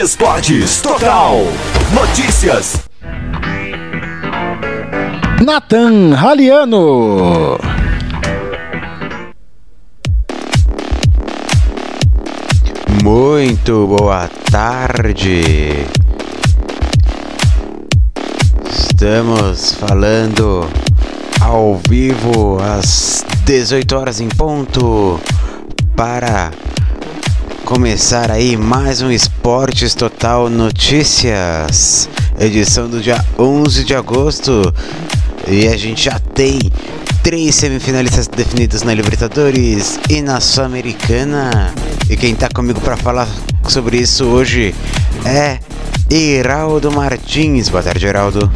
Esportes Total. Notícias. Nathan Raliano. Muito boa tarde. Estamos falando ao vivo às 18 horas em ponto para começar aí mais um Esportes Total Notícias, edição do dia 11 de agosto. E a gente já tem três semifinalistas definidos na Libertadores e na Sul-Americana. E quem tá comigo para falar sobre isso hoje é Heraldo Martins. Boa tarde, Heraldo.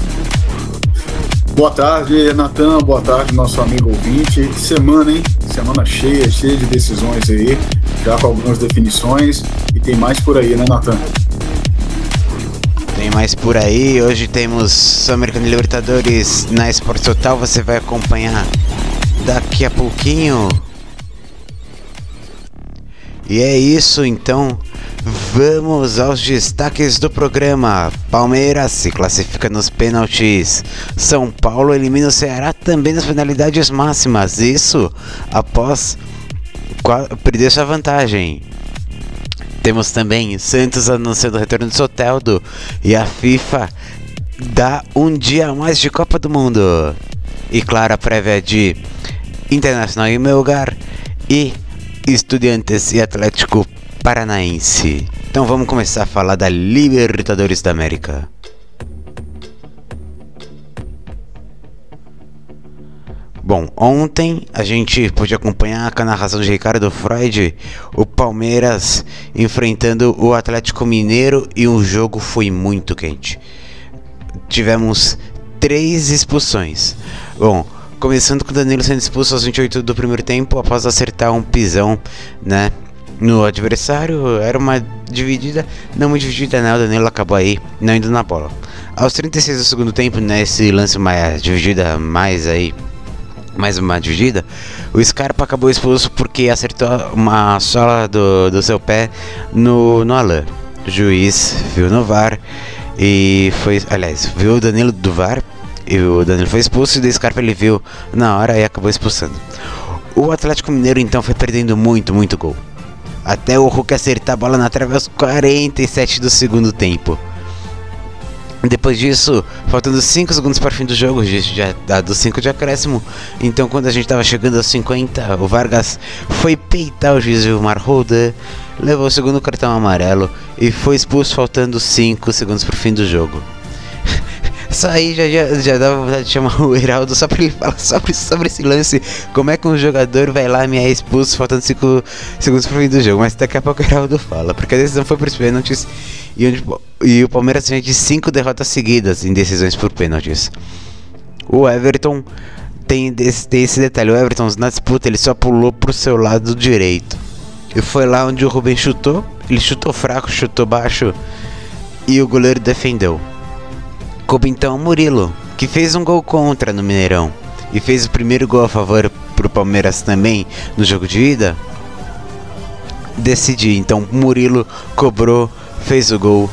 Boa tarde, Natan. Boa tarde, nosso amigo ouvinte. Semana, hein? Semana cheia, cheia de decisões aí, já com algumas definições. E tem mais por aí, né, Natan? Tem mais por aí. Hoje temos Sul-Americano Libertadores na Esporte Total. Você vai acompanhar daqui a pouquinho. E é isso então. Vamos aos destaques do programa. Palmeiras se classifica nos pênaltis. São Paulo elimina o Ceará também nas penalidades máximas. Isso após perder sua vantagem. Temos também Santos anunciando o retorno de Soteldo e a FIFA dá um dia a mais de Copa do Mundo. E claro, a prévia de Internacional em meu lugar e Estudiantes e Atlético Paranaense. Então vamos começar a falar da Libertadores da América. Bom, ontem a gente pôde acompanhar com a narração de Ricardo Freud o Palmeiras enfrentando o Atlético Mineiro e o jogo foi muito quente. Tivemos três expulsões. Bom, começando com o Danilo sendo expulso aos 28 do primeiro tempo após acertar um pisão, né? No adversário, era uma dividida, não muito dividida, né? O Danilo acabou aí não indo na bola. Aos 36 do segundo tempo, nesse lance mais dividida, mais aí mais uma dividida, o Scarpa acabou expulso porque acertou uma sola do, do seu pé no, no Alain. O juiz viu no VAR e foi. Aliás, viu o Danilo do VAR e o Danilo foi expulso e o Scarpa ele viu na hora e acabou expulsando. O Atlético Mineiro então foi perdendo muito, muito gol. Até o Hulk acertar a bola na trave aos 47 do segundo tempo. Depois disso, faltando 5 segundos para o fim do jogo, já dado 5 de acréscimo. Então, quando a gente estava chegando aos 50, o Vargas foi peitar o juiz Vilmar Holder, levou o segundo cartão amarelo e foi expulso faltando 5 segundos para o fim do jogo. Só aí já, já, já dava vontade de chamar o Heraldo só pra ele falar sobre, sobre esse lance. Como é que um jogador vai lá me é expulso faltando 5 segundos pro fim do jogo. Mas daqui a pouco o Heraldo fala. Porque a decisão foi por pênaltis e, onde, e o Palmeiras vem de 5 derrotas seguidas em decisões por pênaltis. O Everton tem esse, tem esse detalhe. O Everton na disputa ele só pulou pro seu lado direito. E foi lá onde o Rubem chutou. Ele chutou fraco, chutou baixo. E o goleiro defendeu. Coube então Murilo, que fez um gol contra no Mineirão e fez o primeiro gol a favor pro Palmeiras também no jogo de ida. Decidi, então Murilo cobrou, fez o gol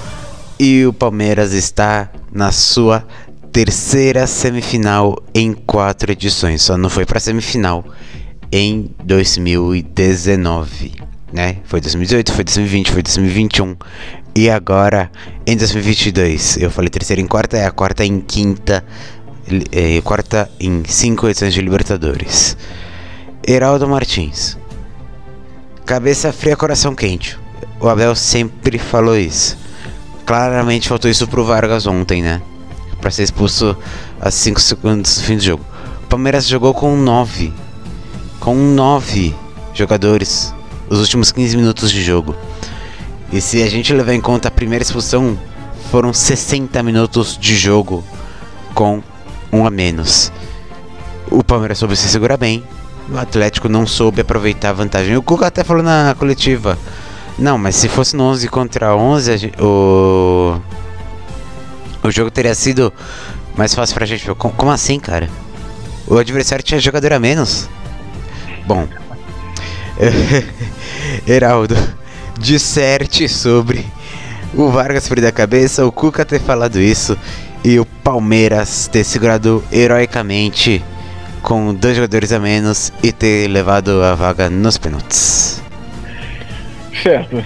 e o Palmeiras está na sua terceira semifinal em quatro edições. Só não foi para semifinal em 2019, né? Foi 2018, foi 2020, foi 2021 e agora, em 2022, eu falei terceira em quarta, é a quarta em quinta, é, quarta em cinco edições de Libertadores. Heraldo Martins. Cabeça fria, coração quente. O Abel sempre falou isso. Claramente faltou isso pro Vargas ontem, né? Pra ser expulso a 5 segundos do fim do jogo. O Palmeiras jogou com 9. Com 9 jogadores. Os últimos 15 minutos de jogo. E se a gente levar em conta a primeira expulsão, foram 60 minutos de jogo com um a menos. O Palmeiras soube se segurar bem, o Atlético não soube aproveitar a vantagem. O Cuca até falou na coletiva: Não, mas se fosse no 11 contra 11, gente, o. O jogo teria sido mais fácil pra gente. Como, assim, cara? O adversário tinha jogador a menos? Bom. Heraldo disserte sobre o Vargas perder a cabeça, o Cuca ter falado isso e o Palmeiras ter segurado heroicamente com dois jogadores a menos e ter levado a vaga nos pênaltis. Certo.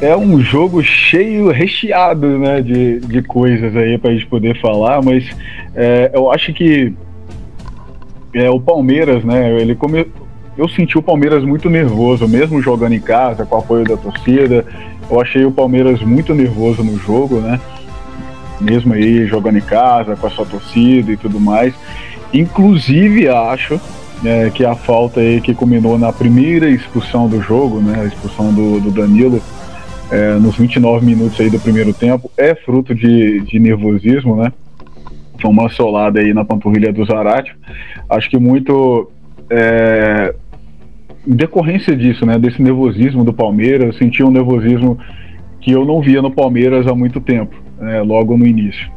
É um jogo cheio, recheado né, de, de coisas aí pra gente poder falar, mas é, eu acho que é, o Palmeiras, né, ele come... eu senti o Palmeiras muito nervoso, mesmo jogando em casa, com o apoio da torcida, eu achei o Palmeiras muito nervoso no jogo, né, mesmo aí jogando em casa, com a sua torcida e tudo mais, inclusive acho é, que a falta aí que culminou na primeira expulsão do jogo, né, a expulsão do, do Danilo, é, nos 29 minutos aí do primeiro tempo, é fruto de, de nervosismo, né? Foi uma solada aí na panturrilha do Zarate. Acho que muito é, decorrência disso, né? Desse nervosismo do Palmeiras, eu senti um nervosismo que eu não via no Palmeiras há muito tempo, né, logo no início.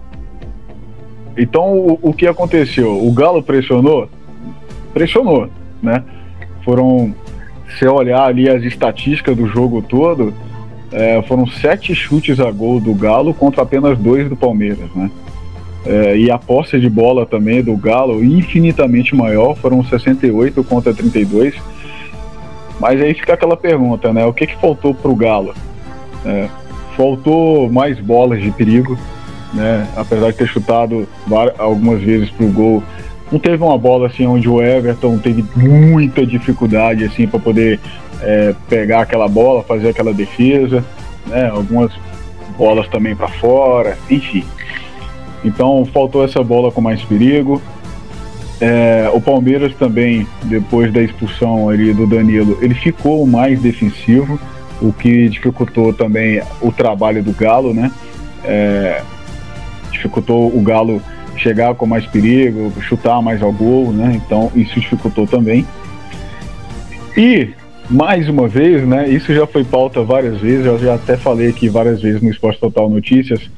Então, o, o que aconteceu? O Galo pressionou? Pressionou, né? Foram, se olhar ali as estatísticas do jogo todo, é, foram sete chutes a gol do Galo contra apenas dois do Palmeiras, né? É, e a posse de bola também do Galo infinitamente maior, foram 68 contra 32. Mas aí fica aquela pergunta, né? O que, que faltou para o Galo? É, faltou mais bolas de perigo, né? Apesar de ter chutado algumas vezes para o gol, não teve uma bola assim onde o Everton teve muita dificuldade assim para poder é, pegar aquela bola, fazer aquela defesa, né? Algumas bolas também para fora, enfim. Então faltou essa bola com mais perigo. É, o Palmeiras também, depois da expulsão ali do Danilo, ele ficou mais defensivo, o que dificultou também o trabalho do Galo, né? É, dificultou o Galo chegar com mais perigo, chutar mais ao gol, né? Então isso dificultou também. E mais uma vez, né? Isso já foi pauta várias vezes, eu já até falei aqui várias vezes no Esporte Total Notícias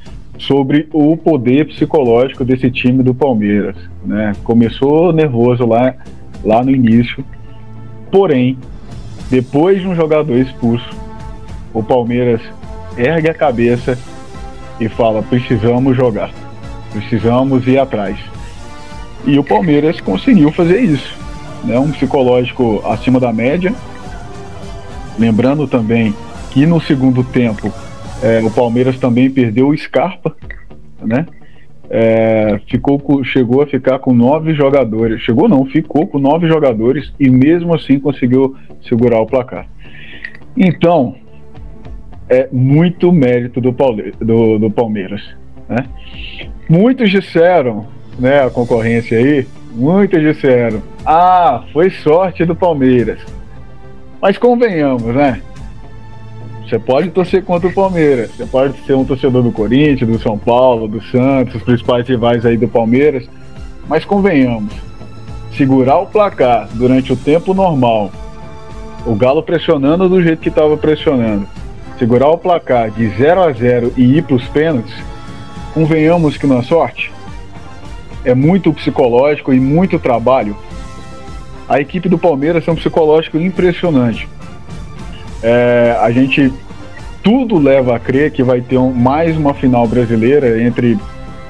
sobre o poder psicológico desse time do Palmeiras, né? Começou nervoso lá, lá no início, porém, depois de um jogador expulso, o Palmeiras ergue a cabeça e fala: precisamos jogar, precisamos ir atrás. E o Palmeiras conseguiu fazer isso, né? Um psicológico acima da média, Lembrando também que no segundo tempo é, o Palmeiras também perdeu o Scarpa, né? É, ficou chegou a ficar com nove jogadores. Chegou não, ficou com nove jogadores e mesmo assim conseguiu segurar o placar. Então, é muito mérito do, do, do Palmeiras. Né? Muitos disseram, né, a concorrência aí, muitos disseram, ah, foi sorte do Palmeiras. Mas convenhamos, né? Você pode torcer contra o Palmeiras, você pode ser um torcedor do Corinthians, do São Paulo, do Santos, os principais rivais aí do Palmeiras, mas convenhamos, segurar o placar durante o tempo normal, o Galo pressionando do jeito que estava pressionando, segurar o placar de 0 a 0 e ir para os pênaltis, convenhamos que não é sorte. É muito psicológico e muito trabalho a equipe do Palmeiras tem um psicológico impressionante. É, a gente tudo leva a crer que vai ter um, mais uma final brasileira entre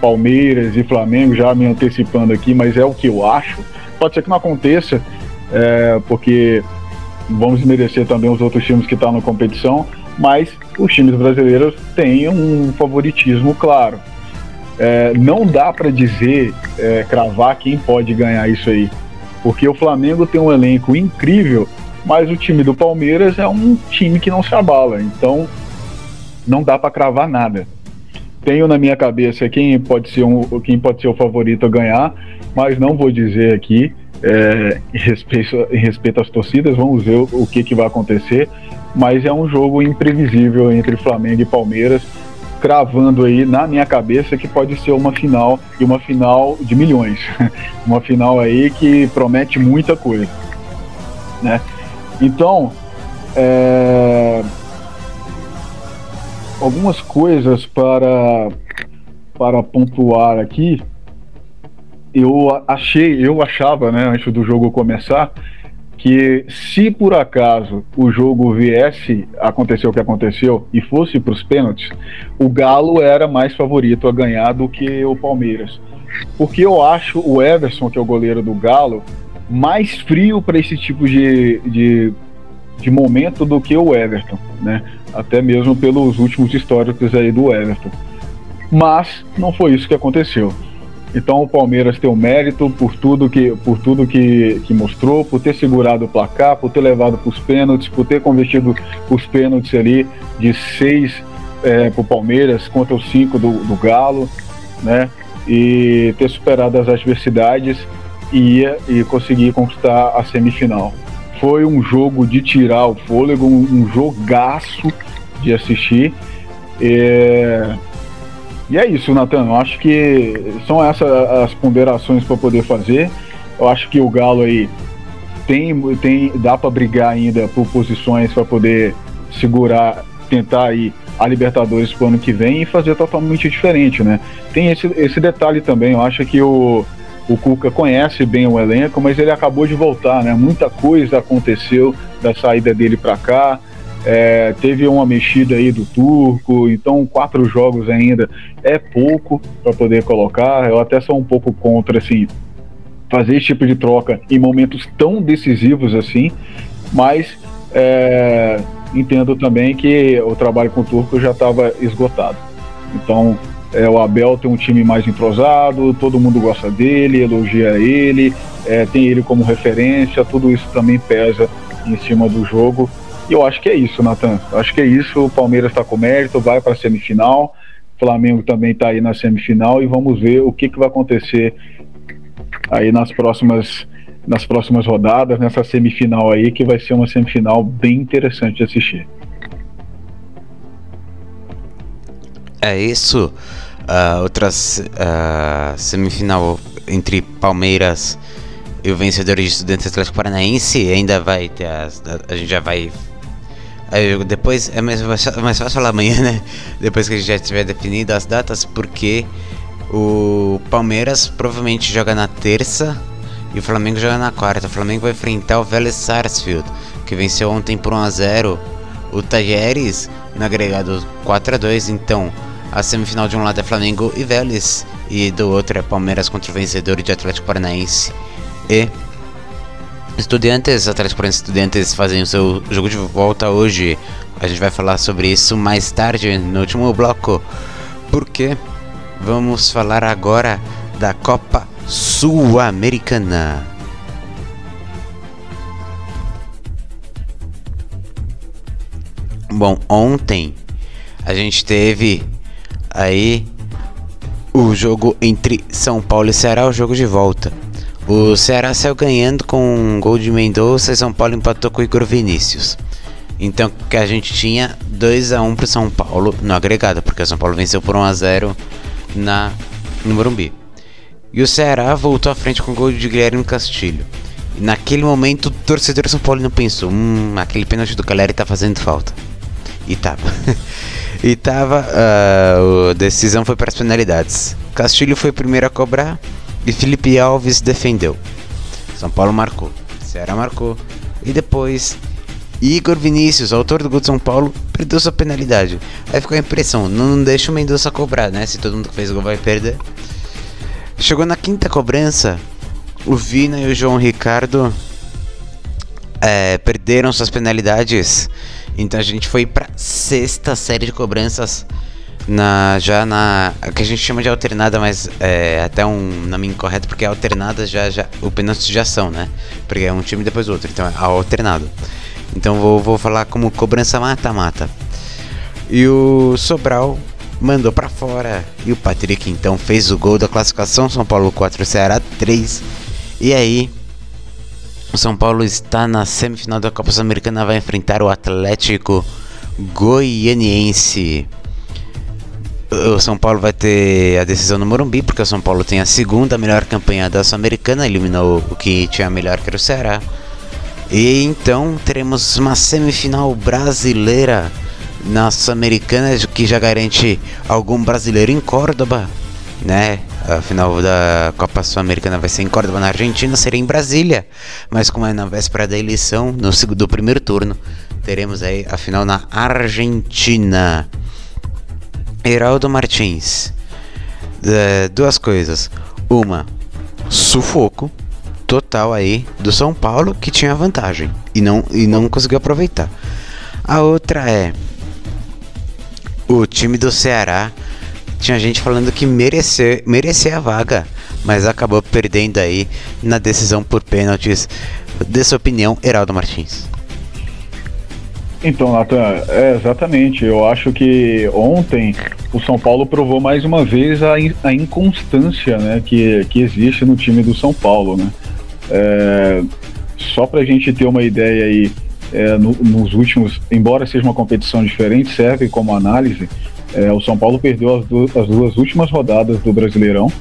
Palmeiras e Flamengo, já me antecipando aqui, mas é o que eu acho. Pode ser que não aconteça, é, porque vamos merecer também os outros times que estão na competição, mas os times brasileiros têm um favoritismo claro. É, não dá para dizer, é, cravar quem pode ganhar isso aí. Porque o Flamengo tem um elenco incrível, mas o time do Palmeiras é um time que não se abala. Então, não dá para cravar nada. Tenho na minha cabeça quem pode ser um, quem pode ser o favorito a ganhar, mas não vou dizer aqui. É, em, respeito, em respeito às torcidas, vamos ver o, o que, que vai acontecer. Mas é um jogo imprevisível entre Flamengo e Palmeiras cravando aí na minha cabeça que pode ser uma final e uma final de milhões. uma final aí que promete muita coisa. Né? Então, é... algumas coisas para, para pontuar aqui. Eu achei, eu achava, né, antes do jogo começar, que se por acaso o jogo viesse acontecer o que aconteceu e fosse para os pênaltis, o Galo era mais favorito a ganhar do que o Palmeiras. Porque eu acho o Everson, que é o goleiro do Galo, mais frio para esse tipo de, de, de, momento do que o Everton, né? Até mesmo pelos últimos históricos aí do Everton. Mas não foi isso que aconteceu. Então o Palmeiras tem o mérito por tudo que, por tudo que, que mostrou, por ter segurado o placar, por ter levado para os pênaltis, por ter convertido os pênaltis ali de seis é, para o Palmeiras contra os cinco do, do Galo, né? E ter superado as adversidades e, e conseguir conquistar a semifinal. Foi um jogo de tirar o fôlego, um, jogaço de assistir. É, e é isso, Natan. Eu acho que são essas as ponderações para poder fazer. Eu acho que o Galo aí tem, tem dá para brigar ainda por posições para poder segurar, tentar aí a Libertadores pro ano que vem e fazer totalmente diferente, né? Tem esse, esse detalhe também. Eu acho que o, o Cuca conhece bem o elenco, mas ele acabou de voltar, né? Muita coisa aconteceu da saída dele para cá. É, teve uma mexida aí do turco, então quatro jogos ainda é pouco para poder colocar. Eu até sou um pouco contra assim fazer esse tipo de troca em momentos tão decisivos assim, mas é, entendo também que o trabalho com o turco já estava esgotado. Então é, o Abel tem um time mais entrosado, todo mundo gosta dele, elogia ele, é, tem ele como referência, tudo isso também pesa em cima do jogo e eu acho que é isso, Natan. Acho que é isso. O Palmeiras está com mérito, vai para a semifinal. O Flamengo também está aí na semifinal e vamos ver o que, que vai acontecer aí nas próximas nas próximas rodadas, nessa semifinal aí, que vai ser uma semifinal bem interessante de assistir. É isso. Uh, outras uh, semifinal entre Palmeiras e o vencedor de Estudantes Atlético Paranaense ainda vai ter as, a gente já vai depois é mais, mais fácil falar amanhã, né? Depois que a gente já tiver definido as datas, porque o Palmeiras provavelmente joga na terça e o Flamengo joga na quarta. O Flamengo vai enfrentar o Vélez Sarsfield, que venceu ontem por 1 a 0 o Tajeres no agregado 4 a 2 Então, a semifinal de um lado é Flamengo e Vélez, e do outro é Palmeiras contra o vencedor de Atlético Paranaense e Estudiantes, Atlético Paranaense Estudiantes fazem o seu jogo de volta hoje. A gente vai falar sobre isso mais tarde no último bloco, porque vamos falar agora da Copa Sul-Americana. Bom, ontem a gente teve aí o jogo entre São Paulo e Ceará, o jogo de volta. O Ceará saiu ganhando com um gol de Mendonça e São Paulo empatou com o Igor Vinícius. Então que a gente tinha 2 a 1 para São Paulo no agregado, porque o São Paulo venceu por 1 a 0 na no Morumbi. E o Ceará voltou à frente com o gol de Guilherme Castilho. E naquele momento o torcedor São Paulo não pensou, hum, aquele pênalti do Caleri tá fazendo falta. E tava. e tava. Uh, a decisão foi para as penalidades. Castilho foi o primeiro a cobrar e Felipe Alves defendeu. São Paulo marcou, Ceará marcou e depois Igor Vinícius, autor do gol de São Paulo, perdeu sua penalidade. Aí ficou a impressão, não deixa o Mendonça cobrar, né? Se todo mundo que fez gol vai perder. Chegou na quinta cobrança, o Vina e o João Ricardo é, perderam suas penalidades. Então a gente foi para sexta série de cobranças na já na que a gente chama de alternada, mas é até um nome incorreto porque alternada já já o pênalti já são, né? Porque é um time depois outro, então é alternado. Então vou, vou falar como cobrança mata-mata. E o Sobral mandou para fora e o Patrick então fez o gol da classificação São Paulo 4 Ceará 3. E aí o São Paulo está na semifinal da Copa Sul-Americana vai enfrentar o Atlético Goianiense o São Paulo vai ter a decisão no Morumbi, porque o São Paulo tem a segunda melhor campanha da Sul-Americana, eliminou o que tinha melhor que era o Ceará. E então teremos uma semifinal brasileira na Sul-Americana, que já garante algum brasileiro em Córdoba. né? A final da Copa Sul-Americana vai ser em Córdoba, na Argentina, seria em Brasília. Mas como é na véspera da eleição, no do primeiro turno, teremos aí a final na Argentina. Heraldo Martins. É, duas coisas. Uma, sufoco total aí do São Paulo que tinha vantagem e não, e não conseguiu aproveitar. A outra é o time do Ceará tinha gente falando que merecer, merecia a vaga, mas acabou perdendo aí na decisão por pênaltis. Dessa opinião, Heraldo Martins. Então, Nathan, é, exatamente. Eu acho que ontem o São Paulo provou mais uma vez a, in, a inconstância né, que, que existe no time do São Paulo. Né? É, só para a gente ter uma ideia aí, é, no, nos últimos, embora seja uma competição diferente, serve como análise. É, o São Paulo perdeu as, du as duas últimas rodadas do Brasileirão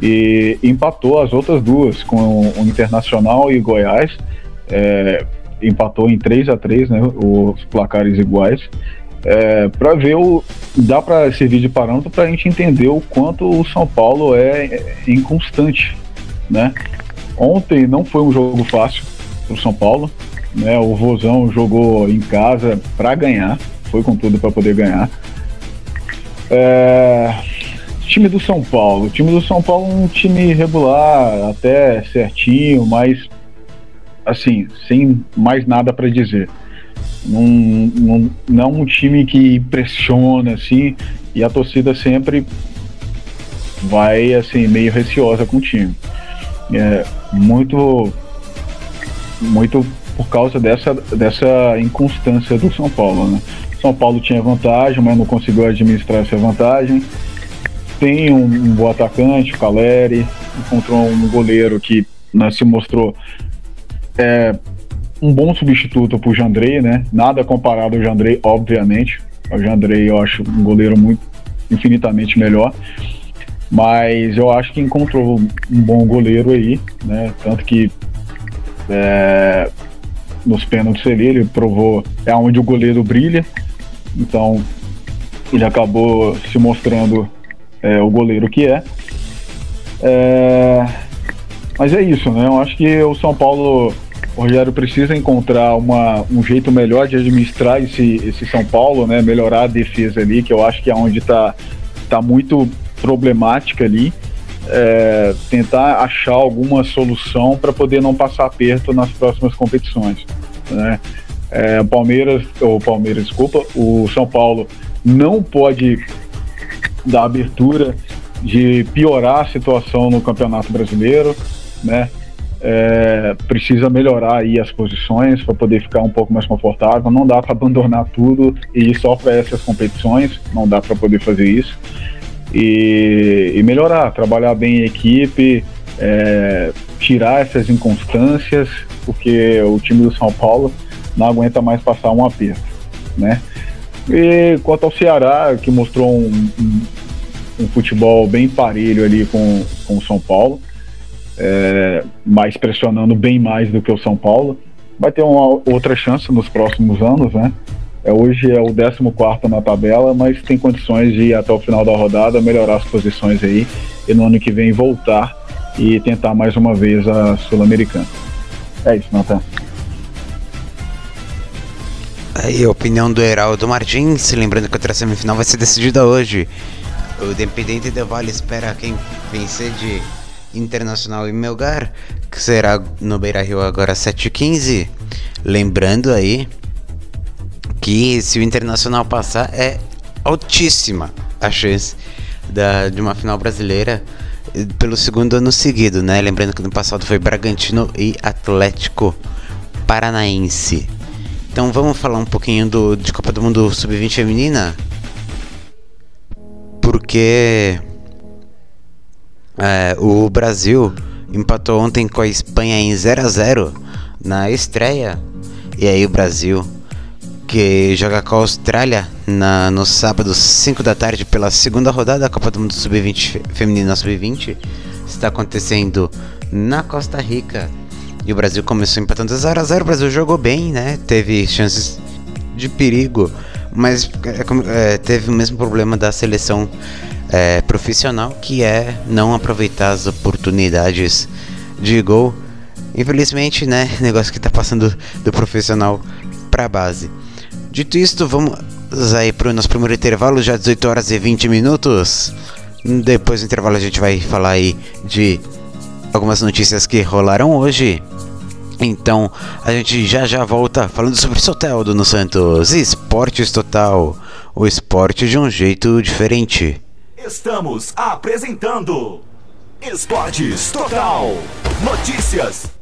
e empatou as outras duas com o Internacional e Goiás. É, empatou em 3 a 3 né, os placares iguais. É, para ver o. dá para servir de parâmetro para a gente entender o quanto o São Paulo é, é inconstante. Né? Ontem não foi um jogo fácil para o São Paulo. Né? O Vozão jogou em casa para ganhar, foi com tudo para poder ganhar. É, time do São Paulo. O time do São Paulo é um time regular, até certinho, mas assim, sem mais nada para dizer. Não, não, não um time que impressiona assim, e a torcida sempre vai assim meio receosa com o time. É, muito muito por causa dessa, dessa inconstância do São Paulo, né? São Paulo tinha vantagem, mas não conseguiu administrar essa vantagem. Tem um, um bom atacante, o Caleri, encontrou um goleiro que né, se mostrou é, um bom substituto para o Jandrei, né? Nada comparado ao Jandrei, obviamente. O Jandrei eu acho um goleiro muito infinitamente melhor. Mas eu acho que encontrou um bom goleiro aí, né? Tanto que é, nos pênaltis ali ele provou é onde o goleiro brilha. Então ele acabou se mostrando é, o goleiro que é. é. Mas é isso, né? Eu acho que o São Paulo, o Rogério precisa encontrar uma, um jeito melhor de administrar esse, esse São Paulo, né? Melhorar a defesa ali, que eu acho que é onde está tá muito problemática ali. É, tentar achar alguma solução para poder não passar aperto nas próximas competições. Né? É, o Palmeiras, o Palmeiras, desculpa, o São Paulo não pode dar abertura de piorar a situação no Campeonato Brasileiro, né? É, precisa melhorar aí as posições para poder ficar um pouco mais confortável. Não dá para abandonar tudo e ir só para essas competições. Não dá para poder fazer isso e, e, melhorar, trabalhar bem em equipe, é, tirar essas inconstâncias, porque o time do São Paulo não aguenta mais passar um aperto, né? E quanto ao Ceará, que mostrou um, um, um futebol bem parelho ali com, com o São Paulo, é, mas pressionando bem mais do que o São Paulo, vai ter uma outra chance nos próximos anos, né? É, hoje é o 14 na tabela, mas tem condições de ir até o final da rodada, melhorar as posições aí e no ano que vem voltar e tentar mais uma vez a Sul-Americana. É isso, Natan. Aí a opinião do Heraldo Martins, lembrando que a outra semifinal vai ser decidida hoje. O Independente de Vale espera quem vencer de Internacional e Melgar, que será no Beira Rio agora 7h15. Lembrando aí que se o Internacional passar é altíssima a chance da, de uma final brasileira eh, pelo segundo ano seguido, né? Lembrando que no passado foi Bragantino e Atlético Paranaense. Então vamos falar um pouquinho do, de Copa do Mundo Sub-20 feminina. Porque é, o Brasil empatou ontem com a Espanha em 0 a 0 na estreia. E aí o Brasil, que joga com a Austrália na, no sábado 5 da tarde pela segunda rodada da Copa do Mundo Sub-20 feminina Sub-20, está acontecendo na Costa Rica e o Brasil começou empatando 0 a 0 O Brasil jogou bem, né? Teve chances de perigo, mas é, é, teve o mesmo problema da seleção é, profissional, que é não aproveitar as oportunidades de gol. Infelizmente, né? Negócio que tá passando do profissional pra base. Dito isto, vamos aí pro nosso primeiro intervalo, já 18 horas e 20 minutos. Depois do intervalo a gente vai falar aí de algumas notícias que rolaram hoje. Então a gente já já volta falando sobre Soteldo no Santos. Esportes Total. O esporte de um jeito diferente. Estamos apresentando Esportes Total. Notícias.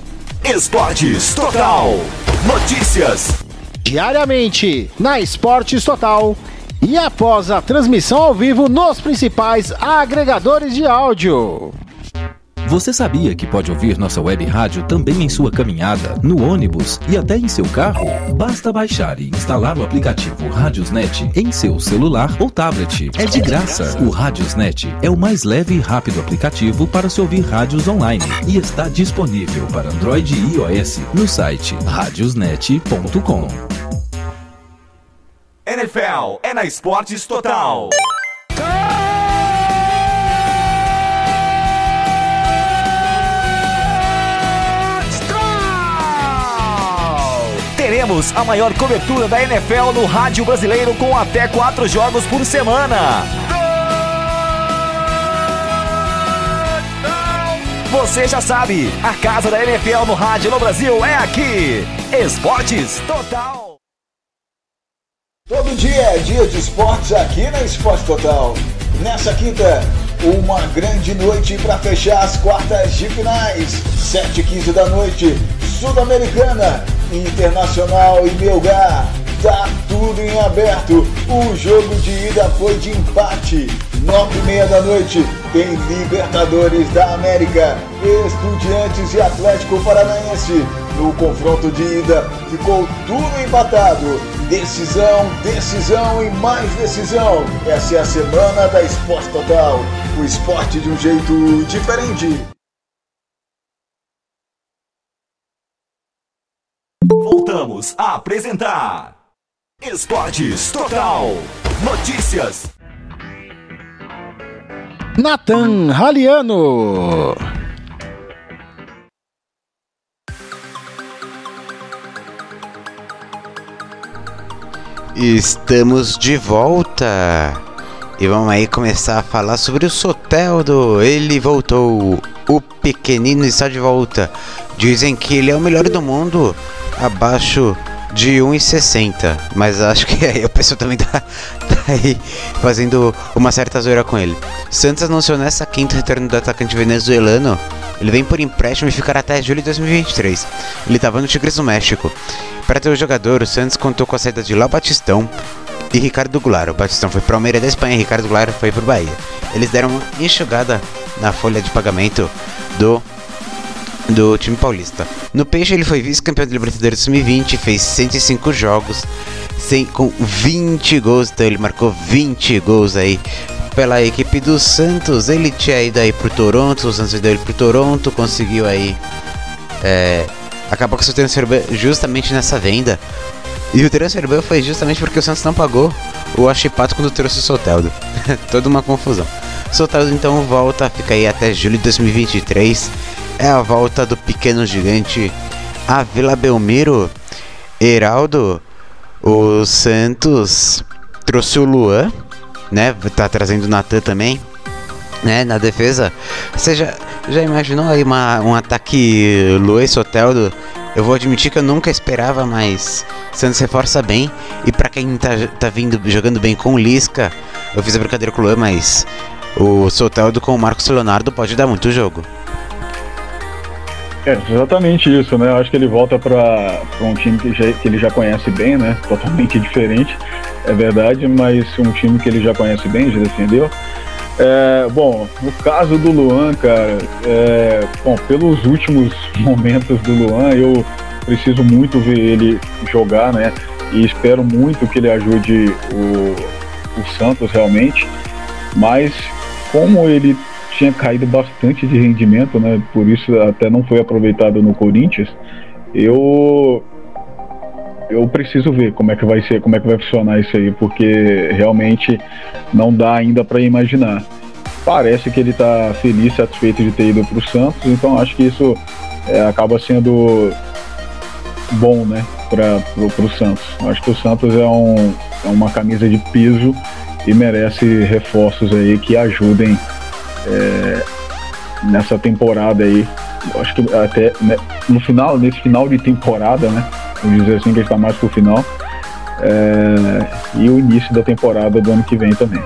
Esportes Total. Notícias. Diariamente na Esportes Total e após a transmissão ao vivo nos principais agregadores de áudio. Você sabia que pode ouvir nossa web rádio também em sua caminhada, no ônibus e até em seu carro? Basta baixar e instalar o aplicativo Radiosnet em seu celular ou tablet. É de graça. O Radiosnet é o mais leve e rápido aplicativo para se ouvir rádios online e está disponível para Android e iOS no site radiosnet.com. NFL é na Esportes Total. Teremos a maior cobertura da NFL no rádio brasileiro com até quatro jogos por semana. Você já sabe, a casa da NFL no rádio no Brasil é aqui. Esportes Total. Todo dia é dia de esportes aqui na Esporte Total. Nessa quinta, uma grande noite para fechar as quartas de finais. 7h15 da noite, Sul-Americana, Internacional e Melgar. Tá tudo em aberto. O jogo de ida foi de empate. 9 e meia da noite tem Libertadores da América, Estudiantes e Atlético Paranaense. No confronto de ida ficou tudo empatado. Decisão, decisão e mais decisão. Essa é a semana da Esporte Total. O esporte de um jeito diferente. Voltamos a apresentar Esportes Total. Notícias. Nathan Raliano. Estamos de volta. E vamos aí começar a falar sobre o Soteldo. Ele voltou. O pequenino está de volta. Dizem que ele é o melhor do mundo, abaixo de 1,60. Mas acho que aí o pessoal também tá, tá aí fazendo uma certa zoeira com ele. Santos anunciou nessa quinta retorno do atacante venezuelano. Ele vem por empréstimo e ficará até julho de 2023. Ele estava no Tigres do México. Para ter o jogador, o Santos contou com a saída de Léo Batistão e Ricardo Goulart. O Batistão foi para o Almeida da Espanha e Ricardo Goulart foi para o Bahia. Eles deram uma enxugada na folha de pagamento do do time paulista. No Peixe ele foi vice-campeão da Libertadores 2020, fez 105 jogos, sem, com 20 gols, então ele marcou 20 gols aí pela equipe do Santos. Ele tinha ido aí pro Toronto, o Santos deu ele pro Toronto, conseguiu aí é, acabou com seu transfer justamente nessa venda. E o transfer ban foi justamente porque o Santos não pagou o Achipato quando trouxe o Soteldo. Toda uma confusão. Soteldo então volta, fica aí até julho de 2023. É a volta do pequeno gigante a Vila Belmiro. Heraldo, o Santos trouxe o Luan, né? Tá trazendo o Natan também, né? Na defesa. Você já, já imaginou aí uma, um ataque Luan e Soteldo? Eu vou admitir que eu nunca esperava, mas Santos reforça bem. E para quem tá, tá vindo jogando bem com o Lisca, eu fiz a brincadeira com o Luan, mas o Soteldo com o Marcos Leonardo pode dar muito jogo. É exatamente isso, né? Eu acho que ele volta para um time que, já, que, ele já conhece bem, né? Totalmente diferente. é verdade, mas um time que ele já conhece bem, já defendeu. É, bom, no caso do Luan, cara, é, bom, pelos últimos momentos do Luan, eu preciso muito ver ele jogar, né? E espero muito que ele ajude o, o Santos realmente. Mas como ele tinha caído bastante de rendimento, né? Por isso até não foi aproveitado no Corinthians. Eu eu preciso ver como é que vai ser, como é que vai funcionar isso aí, porque realmente não dá ainda para imaginar. Parece que ele está feliz, satisfeito de ter ido para o Santos, então acho que isso é, acaba sendo bom, né, para o Santos. Acho que o Santos é, um, é uma camisa de piso e merece reforços aí que ajudem é, nessa temporada aí. Acho que até né, no final, nesse final de temporada, né? Vamos dizer assim que está mais pro final. É, e o início da temporada do ano que vem também.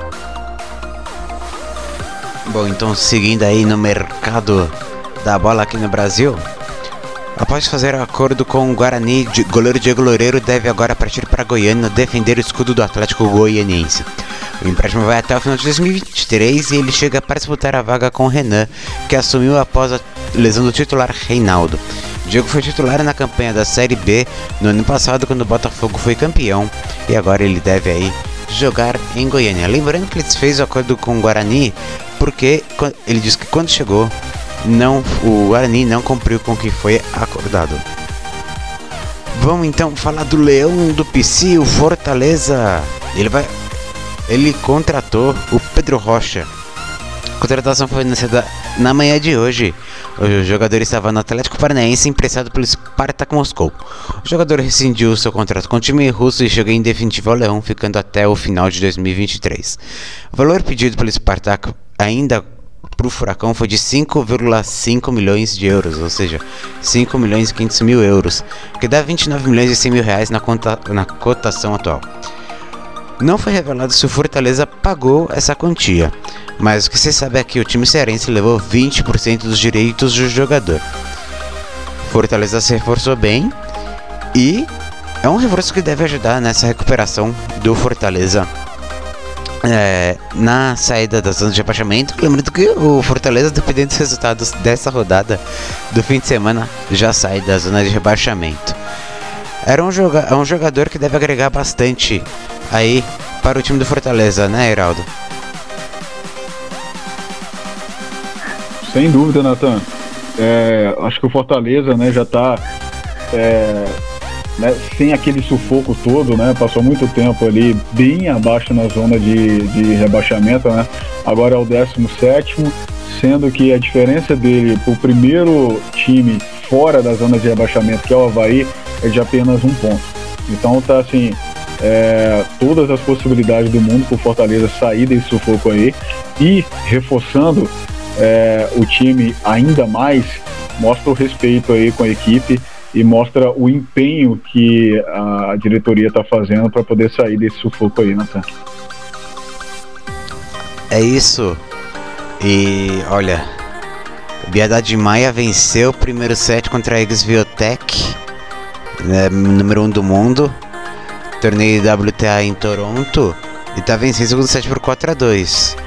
Bom, então seguindo aí no mercado da bola aqui no Brasil, Após fazer acordo com o Guarani, goleiro Diego Loureiro deve agora partir para Goiânia defender o escudo do Atlético Goianiense. O empréstimo vai até o final de 2023 e ele chega para disputar a vaga com Renan, que assumiu após a lesão do titular Reinaldo. Diego foi titular na campanha da Série B no ano passado quando o Botafogo foi campeão e agora ele deve aí jogar em Goiânia. Lembrando que ele fez o acordo com o Guarani porque ele disse que quando chegou não, o Guarani não cumpriu com o que foi acordado. Vamos então falar do Leão do PC, o Fortaleza. Ele vai, ele contratou o Pedro Rocha. A contratação foi anunciada na manhã de hoje. O jogador estava no Atlético Paranaense emprestado pelo Spartak Moscou. O jogador rescindiu seu contrato com o time russo e chegou em definitivo ao Leão, ficando até o final de 2023. O valor pedido pelo Spartak ainda para o Furacão foi de 5,5 milhões de euros, ou seja, 5 milhões e 500 mil euros, que dá 29 milhões e 100 mil reais na, conta, na cotação atual. Não foi revelado se o Fortaleza pagou essa quantia, mas o que se sabe é que o time cearense levou 20% dos direitos do jogador. Fortaleza se reforçou bem e é um reforço que deve ajudar nessa recuperação do Fortaleza é, na saída da zona de rebaixamento. Lembrando que o Fortaleza, dependendo dos resultados dessa rodada do fim de semana, já sai da zona de rebaixamento. Era um, joga é um jogador que deve agregar bastante aí para o time do Fortaleza, né, Heraldo? Sem dúvida, Natan. É, acho que o Fortaleza né, já está é, né, sem aquele sufoco todo, né? Passou muito tempo ali bem abaixo na zona de, de rebaixamento, né? Agora é o 17, sendo que a diferença dele para o primeiro time fora da zona de rebaixamento, que é o Havaí, é de apenas um ponto. Então tá assim, é, todas as possibilidades do mundo para o Fortaleza sair desse sufoco aí e reforçando é, o time ainda mais, mostra o respeito aí com a equipe e mostra o empenho que a diretoria está fazendo para poder sair desse sufoco aí, Natan. É isso. E olha, Biedade Maia venceu o primeiro set contra a Eggs Biotech, né, número 1 um do mundo, torneio WTA em Toronto, e tá vencendo o set por 4 a 2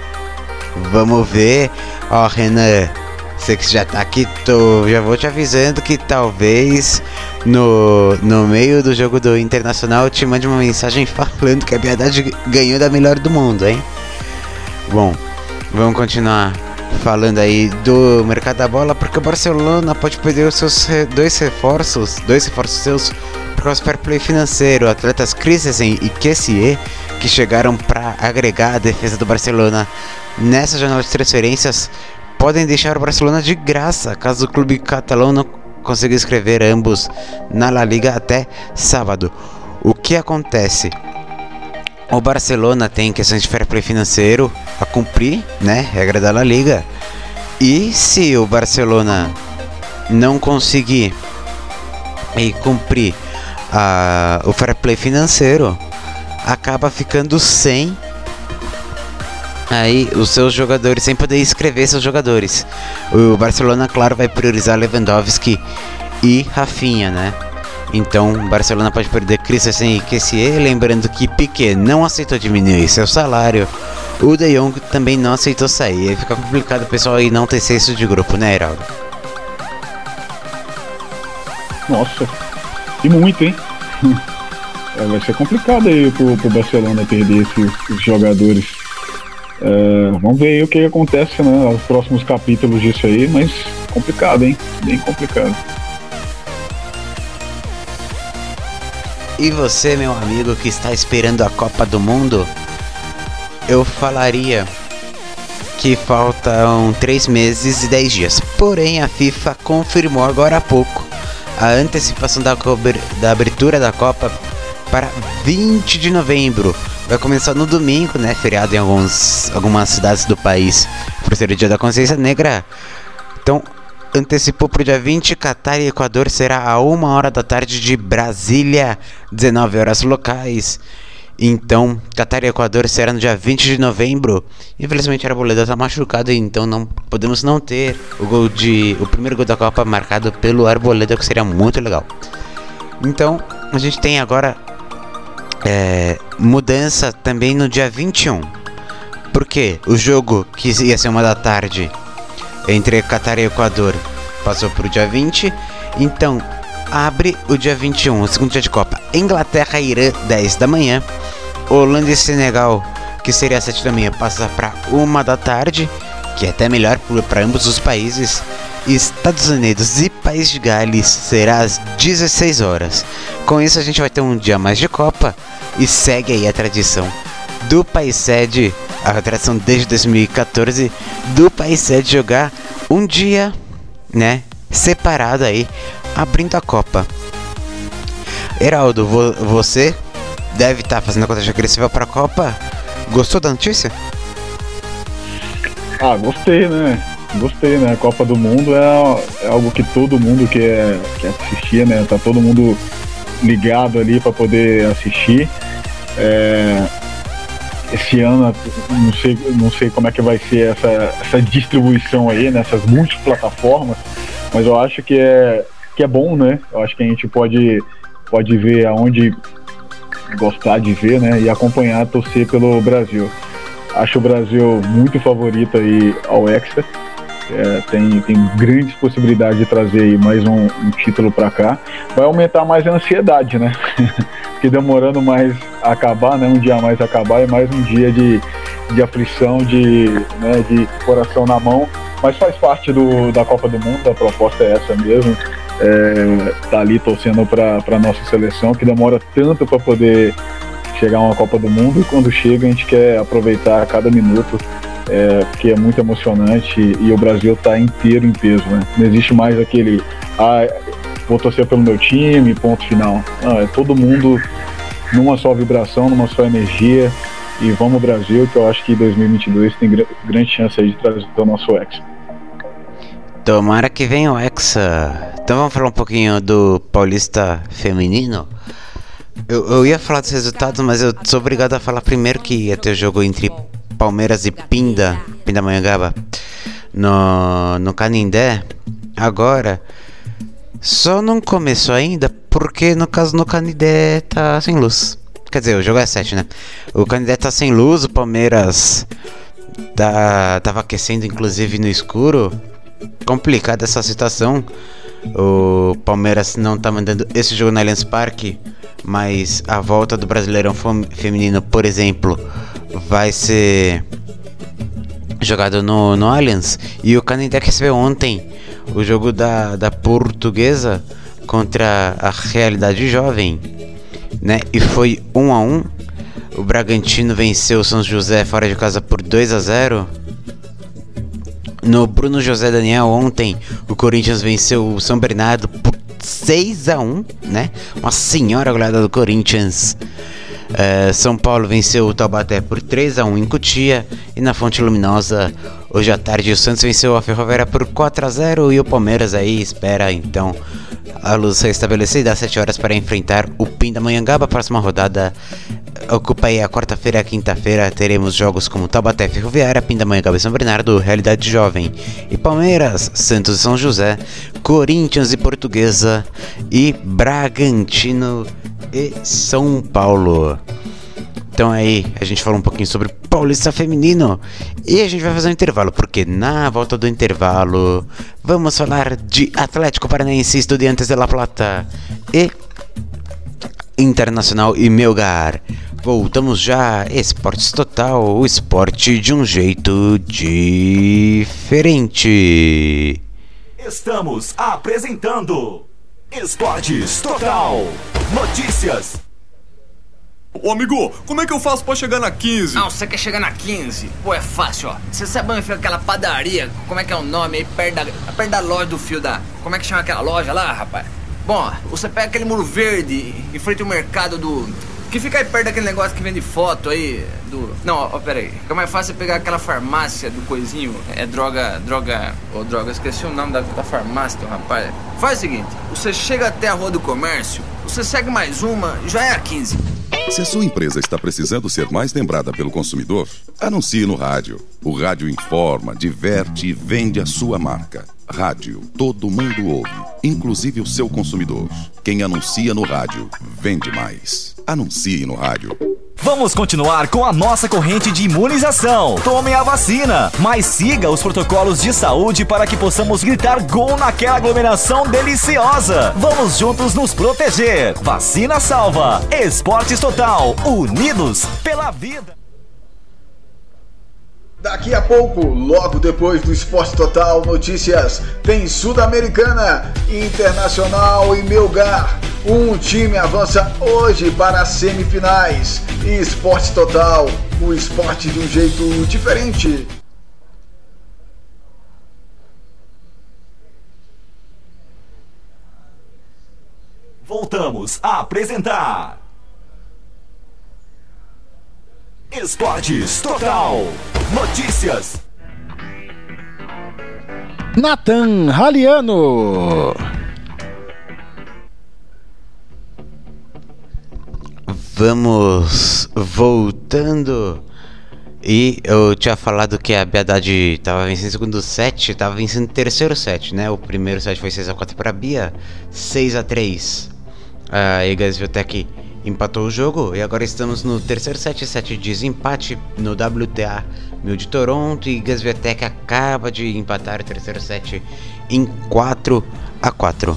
Vamos ver, ó, Renan você que já tá aqui, tô, já vou te avisando que talvez no, no meio do jogo do Internacional eu te mande uma mensagem falando que a Piedade ganhou da melhor do mundo, hein? Bom, vamos continuar falando aí do mercado da bola, porque o Barcelona pode perder os seus dois reforços, dois reforços seus do fair play financeiro. Atletas Christensen e Kessier, que chegaram para agregar a defesa do Barcelona nessa janela de transferências, podem deixar o Barcelona de graça caso o clube catalão não consiga escrever ambos na La Liga até sábado. O que acontece? O Barcelona tem questões de fair play financeiro a cumprir, né? Regra da La Liga. E se o Barcelona não conseguir e cumprir a, o fair play financeiro, acaba ficando sem aí os seus jogadores, sem poder escrever seus jogadores. O Barcelona, claro, vai priorizar Lewandowski e Rafinha, né? Então, Barcelona pode perder Christensen e Kessier, lembrando que Piquet não aceitou diminuir seu salário. O De Jong também não aceitou sair. Aí fica complicado o pessoal aí não ter senso de grupo, né, Heraldo? Nossa, e muito, hein? É, vai ser complicado aí pro, pro Barcelona perder esses, esses jogadores. É, vamos ver aí o que acontece, né? Os próximos capítulos disso aí, mas complicado, hein? Bem complicado. E você, meu amigo que está esperando a Copa do Mundo, eu falaria que faltam 3 meses e 10 dias. Porém, a FIFA confirmou agora há pouco a antecipação da, da abertura da Copa para 20 de novembro. Vai começar no domingo, né? Feriado em alguns, algumas cidades do país, por ser o Dia da Consciência Negra. Então, antecipou para o dia 20. Catar e Equador será a 1 hora da tarde de Brasília, 19 horas locais. Então, Catar e Equador será no dia 20 de novembro. Infelizmente, a Arboleda está machucado, então não podemos não ter o gol de o primeiro gol da Copa marcado pelo Arboleda, que seria muito legal. Então, a gente tem agora é, mudança também no dia 21. Porque o jogo que ia ser uma da tarde entre Qatar e Equador passou para o dia 20. Então abre o dia 21, o segundo dia de Copa. Inglaterra e Irã, 10 da manhã. Holanda e Senegal, que seria 7 da manhã, passa para 1 da tarde, que é até melhor para ambos os países. Estados Unidos e País de Gales será às 16 horas. Com isso a gente vai ter um dia mais de Copa e segue aí a tradição do país sede, a tradição desde 2014 do país sede jogar um dia, né, separado aí, abrindo a Copa. Heraldo, vo você deve estar tá fazendo a contagem agressiva para a Copa. Gostou da notícia? Ah, gostei, né? Gostei, né? A Copa do Mundo é, é algo que todo mundo quer, quer assistir, né? Tá todo mundo ligado ali para poder assistir. É, esse ano não sei, não sei como é que vai ser essa, essa distribuição aí nessas multiplataformas, mas eu acho que é, que é bom, né? Eu acho que a gente pode, pode ver aonde gostar de ver, né? E acompanhar, torcer pelo Brasil. Acho o Brasil muito favorito aí ao Hexa. É, tem, tem grandes possibilidades de trazer mais um, um título para cá. Vai aumentar mais a ansiedade, né? Porque demorando mais a acabar, né? Um dia a mais acabar, é mais um dia de, de aflição, de, né, de coração na mão. Mas faz parte do, da Copa do Mundo, a proposta é essa mesmo. É, tá ali torcendo para a nossa seleção, que demora tanto para poder chegar a uma Copa do Mundo, e quando chega a gente quer aproveitar cada minuto é, porque é muito emocionante e o Brasil está inteiro em peso, né? Não existe mais aquele, ah, vou torcer pelo meu time, ponto final. Não, é todo mundo numa só vibração, numa só energia e vamos Brasil, que eu acho que 2022 tem gr grande chance aí de trazer o nosso Hexa. Tomara que venha o Hexa. Então vamos falar um pouquinho do Paulista Feminino. Eu, eu ia falar dos resultados, mas eu sou obrigado a falar primeiro que ia ter o jogo entre Palmeiras e Pinda, Pindamonhangaba, no, no Canindé, agora, só não começou ainda porque no caso no Canindé tá sem luz. Quer dizer, o jogo é 7, né? O Canindé tá sem luz, o Palmeiras tá, tava aquecendo inclusive no escuro. Complicada essa situação. O Palmeiras não tá mandando esse jogo no Allianz Parque, mas a volta do Brasileirão Feminino, por exemplo, vai ser jogado no, no Allianz. E o Canindé recebeu ontem o jogo da, da Portuguesa contra a Realidade Jovem, né? E foi 1 um a 1 um. O Bragantino venceu o São José fora de casa por 2 a 0 no Bruno José Daniel ontem, o Corinthians venceu o São Bernardo por 6 a 1 né? Uma senhora goleada do Corinthians. Uh, São Paulo venceu o Taubaté por 3 a 1 em Cutia e na Fonte Luminosa hoje à tarde o Santos venceu a Ferroviária por 4 a 0 e o Palmeiras aí espera então a luz restabelecida às 7 horas para enfrentar o Pindamonhangaba. A próxima rodada ocupa aí a quarta-feira e a quinta-feira. Teremos jogos como Taubaté Ferroviária, Pindamonha São Bernardo, Realidade Jovem e Palmeiras, Santos e São José, Corinthians e Portuguesa e Bragantino e São Paulo. Então aí a gente falou um pouquinho sobre Paulista Feminino e a gente vai fazer um intervalo, porque na volta do intervalo vamos falar de Atlético Paranaense, Estudiantes de La Plata e Internacional e Melgar. Voltamos já, Esportes Total, o esporte de um jeito diferente. Estamos apresentando Esportes Total. Notícias Ô amigo, como é que eu faço pra chegar na 15? Não, você quer chegar na 15? Pô, é fácil, ó. Você sabe onde fica aquela padaria? Como é que é o nome aí? Perto da, perto da loja do fio da. Como é que chama aquela loja lá, rapaz? Bom, você pega aquele muro verde em frente ao mercado do. Que fica aí perto daquele negócio que vende foto aí do. Não, ó, pera aí. Fica mais fácil pegar aquela farmácia do coisinho. É droga. Droga. Ô, droga, esqueci o nome da, da farmácia, rapaz. Faz o seguinte: você chega até a rua do comércio, você segue mais uma, já é a 15. Se a sua empresa está precisando ser mais lembrada pelo consumidor, anuncie no rádio. O rádio informa, diverte e vende a sua marca. Rádio, todo mundo ouve, inclusive o seu consumidor. Quem anuncia no rádio, vende mais. Anuncie no rádio. Vamos continuar com a nossa corrente de imunização. Tome a vacina, mas siga os protocolos de saúde para que possamos gritar gol naquela aglomeração deliciosa. Vamos juntos nos proteger. Vacina salva. Esportes Total. Unidos pela vida. Daqui a pouco, logo depois do Esporte Total Notícias, tem Sul-Americana, Internacional e Melgar. Um time avança hoje para as semifinais. Esporte Total, o esporte de um jeito diferente. Voltamos a apresentar Esportes Total. Notícias. Nathan Raliano. Vamos voltando. E eu tinha falado que a Biedade tava vencendo o segundo set, tava vencendo o terceiro set, né? O primeiro set foi 6x4 para Bia, 6x3. A Egas Viotec empatou o jogo e agora estamos no terceiro set, set de desempate no WTA 1000 de Toronto e Gasvietec acaba de empatar o terceiro set em 4 a 4.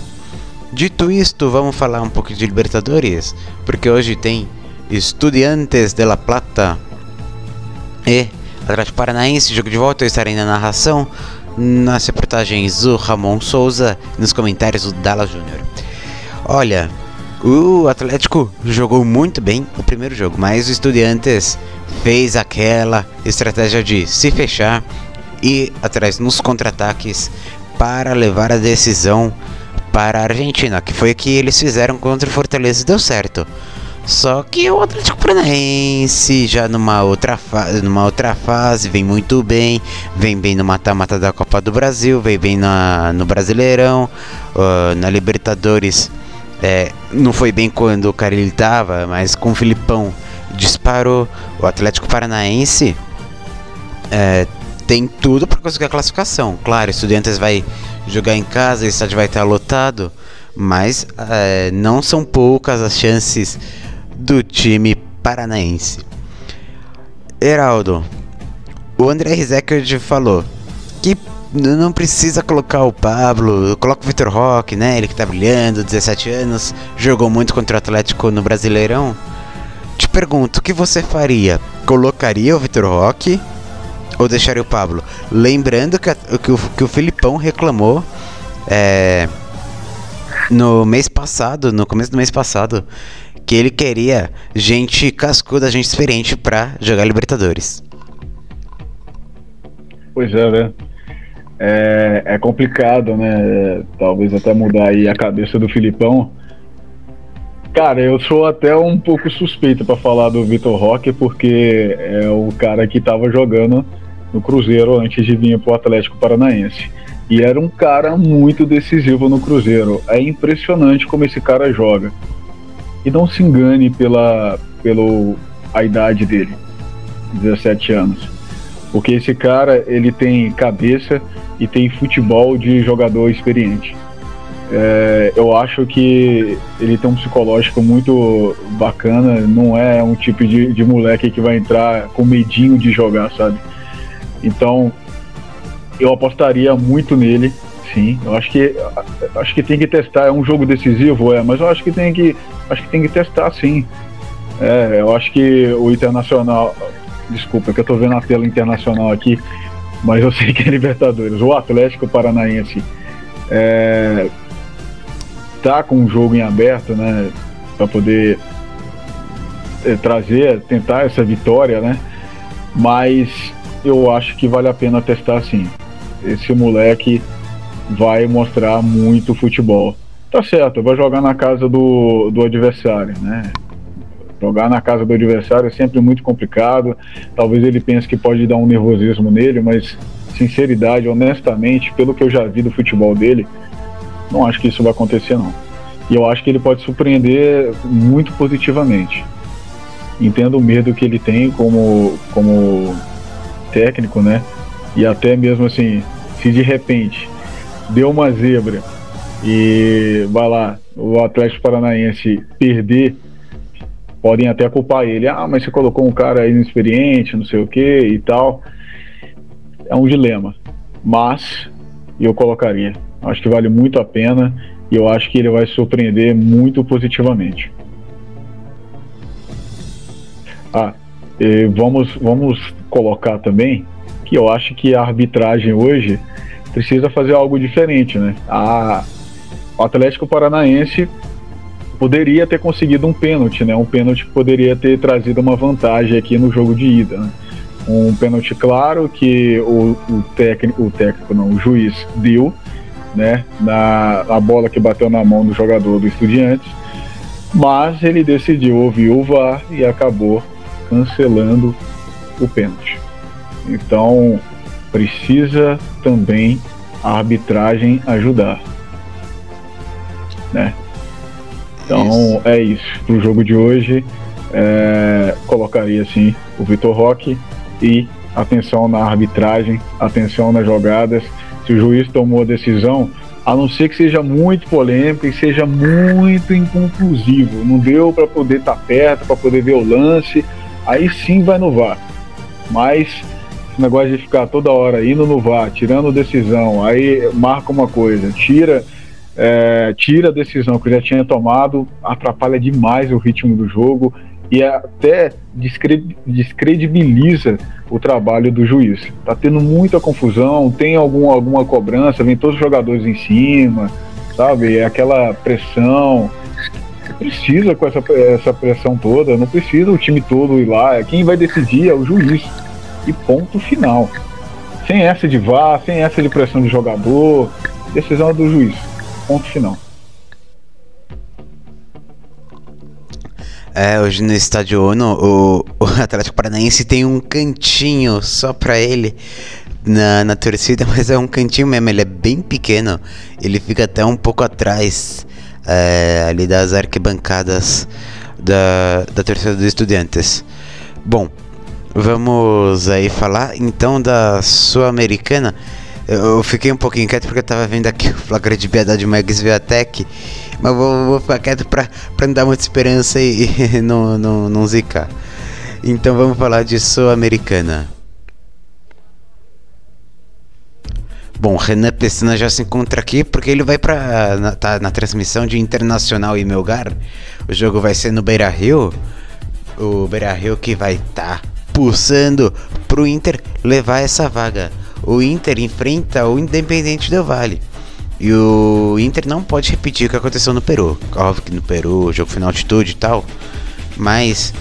Dito isto, vamos falar um pouco de Libertadores, porque hoje tem Estudiantes de La Plata e Atlético Paranaense, jogo de volta, eu estarei na narração, nas reportagens o Ramon Souza, nos comentários o Dalla Júnior. Olha, o Atlético jogou muito bem o primeiro jogo, mas o Estudiantes fez aquela estratégia de se fechar e atrás nos contra-ataques para levar a decisão para a Argentina, que foi o que eles fizeram contra o Fortaleza e deu certo. Só que o Atlético Paranaense já numa outra, numa outra fase vem muito bem, vem bem no mata-mata da Copa do Brasil, vem bem na, no Brasileirão, uh, na Libertadores é, não foi bem quando o cara ele tava, mas com o Filipão disparou. O Atlético Paranaense é, tem tudo para conseguir a classificação. Claro, Estudiantes vai jogar em casa, o estádio vai estar lotado, mas é, não são poucas as chances do time paranaense. Heraldo, o André Rizekerd falou que não precisa colocar o Pablo, coloca o Vitor Roque, né? Ele que tá brilhando, 17 anos, jogou muito contra o Atlético no Brasileirão. Te pergunto, o que você faria? Colocaria o Vitor Roque ou deixaria o Pablo? Lembrando que, a, que, o, que o Filipão reclamou é, no mês passado, no começo do mês passado, que ele queria gente cascuda, gente experiente para jogar Libertadores. Pois é, né? É, é complicado, né? Talvez até mudar aí a cabeça do Filipão. Cara, eu sou até um pouco suspeito para falar do Vitor Roque, porque é o cara que estava jogando no Cruzeiro antes de vir para o Atlético Paranaense. E era um cara muito decisivo no Cruzeiro. É impressionante como esse cara joga. E não se engane pela, pelo, a idade dele, 17 anos. Porque esse cara, ele tem cabeça e tem futebol de jogador experiente. É, eu acho que ele tem um psicológico muito bacana, não é um tipo de, de moleque que vai entrar com medinho de jogar, sabe? Então, eu apostaria muito nele, sim. Eu acho que acho que tem que testar. É um jogo decisivo, é, mas eu acho que tem que acho que tem que testar, sim. É, eu acho que o Internacional, desculpa, que eu tô vendo a tela internacional aqui, mas eu sei que é Libertadores. O Atlético Paranaense é, tá com um jogo em aberto, né, para poder é, trazer, tentar essa vitória, né? Mas eu acho que vale a pena testar sim. Esse moleque vai mostrar muito futebol. Tá certo, vai jogar na casa do, do adversário, né? Jogar na casa do adversário é sempre muito complicado. Talvez ele pense que pode dar um nervosismo nele, mas sinceridade, honestamente, pelo que eu já vi do futebol dele, não acho que isso vai acontecer não. E eu acho que ele pode surpreender muito positivamente. Entendo o medo que ele tem como como técnico, né? E até mesmo assim, se de repente deu uma zebra e vai lá, o Atlético Paranaense perder, podem até culpar ele. Ah, mas você colocou um cara inexperiente, não sei o que e tal. É um dilema. Mas eu colocaria. Acho que vale muito a pena e eu acho que ele vai surpreender muito positivamente. Ah, vamos, vamos colocar também que eu acho que a arbitragem hoje precisa fazer algo diferente, né? A, o Atlético Paranaense poderia ter conseguido um pênalti, né? Um pênalti que poderia ter trazido uma vantagem aqui no jogo de ida, né? Um pênalti claro que o, o técnico, o técnico não, o juiz deu, né? Na, na bola que bateu na mão do jogador do Estudiantes, mas ele decidiu ouvir o VAR e acabou cancelando o pênalti. Então, precisa também a arbitragem ajudar. Né? Então isso. é isso. Para o jogo de hoje, é, colocaria assim o Vitor Roque e atenção na arbitragem, atenção nas jogadas. Se o juiz tomou a decisão, a não ser que seja muito polêmica e seja muito inconclusivo, não deu para poder estar tá perto, para poder ver o lance, aí sim vai no VAR. Mas esse negócio de ficar toda hora indo no VAR, tirando decisão, aí marca uma coisa, tira, é, tira a decisão que já tinha tomado, atrapalha demais o ritmo do jogo e até descredibiliza o trabalho do juiz. Tá tendo muita confusão, tem algum, alguma cobrança, vem todos os jogadores em cima, sabe? É aquela pressão. Precisa com essa, essa pressão toda, não precisa o time todo ir lá. Quem vai decidir é o juiz e ponto final. Sem essa de VAR, sem essa de pressão de jogador, decisão é do juiz. Ponto final. É, hoje no estádio ONU, o, o Atlético Paranaense tem um cantinho só pra ele na, na torcida, mas é um cantinho mesmo, ele é bem pequeno. Ele fica até um pouco atrás é, ali das arquibancadas da, da torcida dos estudantes. Bom, Vamos aí falar então da Sul-Americana. Eu fiquei um pouquinho quieto porque eu tava vendo aqui o flagra de Piedade Mags Viatec. Mas vou, vou, ficar quieto pra, pra não dar muita esperança e, e não, não, não zicar. Então vamos falar de Sul-Americana. Bom, Renan Pessina já se encontra aqui porque ele vai para na, tá na transmissão de Internacional e Melgar. O jogo vai ser no Beira Rio. O Beira Rio que vai estar tá pulsando pro Inter levar essa vaga. O Inter enfrenta o Independente do Vale. E o Inter não pode repetir o que aconteceu no Peru. Óbvio que no Peru, jogo final altitude e tal. Mas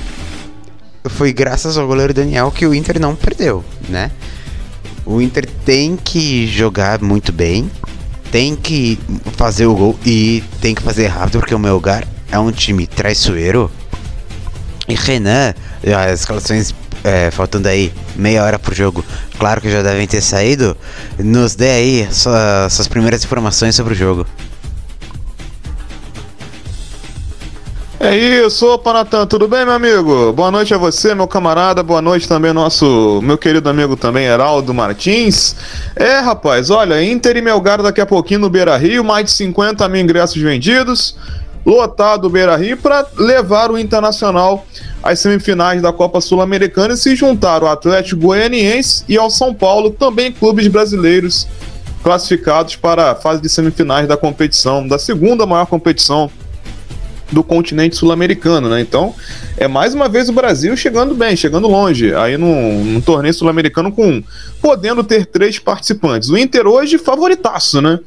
foi graças ao goleiro Daniel que o Inter não perdeu, né? O Inter tem que jogar muito bem, tem que fazer o gol e tem que fazer rápido porque o Melgar é um time traiçoeiro. E Renan, as escalações é, faltando aí meia hora pro jogo, claro que já devem ter saído, nos dê aí sua, suas primeiras informações sobre o jogo. É, isso, opa Natan, tudo bem meu amigo? Boa noite a você, meu camarada, boa noite também nosso, meu querido amigo também, Heraldo Martins. É rapaz, olha, Inter e Melgar daqui a pouquinho no Beira Rio, mais de 50 mil ingressos vendidos, lotado o Beira Rio para levar o Internacional às semifinais da Copa Sul-Americana e se juntar ao Atlético Goianiense e ao São Paulo, também clubes brasileiros classificados para a fase de semifinais da competição, da segunda maior competição do continente sul-americano, né? Então, é mais uma vez o Brasil chegando bem, chegando longe, aí num, num torneio sul-americano com podendo ter três participantes. O Inter hoje favoritaço, né?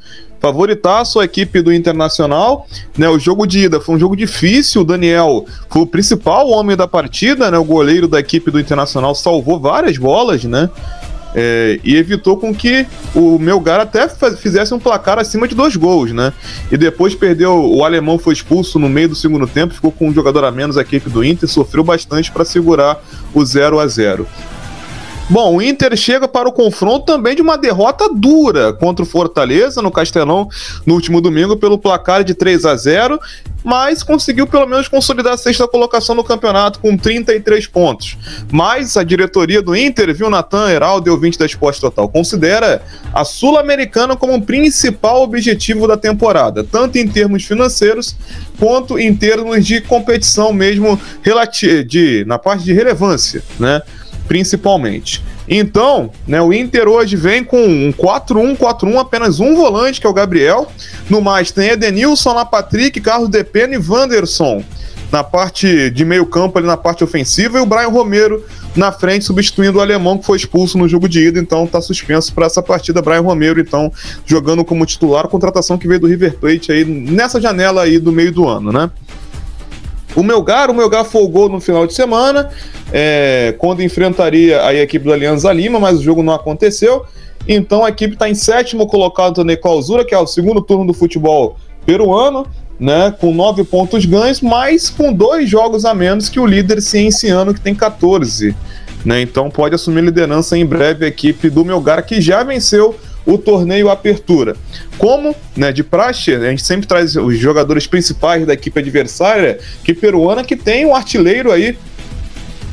Favoritaço a equipe do Internacional, né? O jogo de ida foi um jogo difícil, o Daniel foi o principal homem da partida, né? O goleiro da equipe do Internacional salvou várias bolas, né? É, e evitou com que o Melgar até fizesse um placar acima de dois gols, né? E depois perdeu, o alemão foi expulso no meio do segundo tempo, ficou com um jogador a menos a equipe do Inter, sofreu bastante para segurar o 0 a 0 Bom, o Inter chega para o confronto também de uma derrota dura contra o Fortaleza no Castelão no último domingo pelo placar de 3 a 0 mas conseguiu pelo menos consolidar a sexta colocação no campeonato com 33 pontos. Mas a diretoria do Inter, viu, Natan Heraldo, ouvinte da Esporte Total, considera a Sul-Americana como o principal objetivo da temporada, tanto em termos financeiros quanto em termos de competição mesmo de, na parte de relevância, né? Principalmente. Então, né, o Inter hoje vem com um 4-1-4-1, apenas um volante, que é o Gabriel. No mais, tem Edenilson, lá Patrick, Carlos Depena e Wanderson na parte de meio campo, ali na parte ofensiva, e o Brian Romero na frente, substituindo o alemão que foi expulso no jogo de ida, então tá suspenso para essa partida. Brian Romero, então, jogando como titular, contratação que veio do River Plate aí nessa janela aí do meio do ano, né? O Melgar, o Melgar folgou no final de semana, é, quando enfrentaria a equipe do Alianza Lima, mas o jogo não aconteceu. Então a equipe está em sétimo colocado na clausura, que é o segundo turno do futebol peruano, né, com nove pontos ganhos, mas com dois jogos a menos que o líder Cienciano, que tem 14. Né, então pode assumir liderança em breve a equipe do Melgar, que já venceu o torneio Apertura. Como, né, de praxe, a gente sempre traz os jogadores principais da equipe adversária, que peruana que tem um artilheiro aí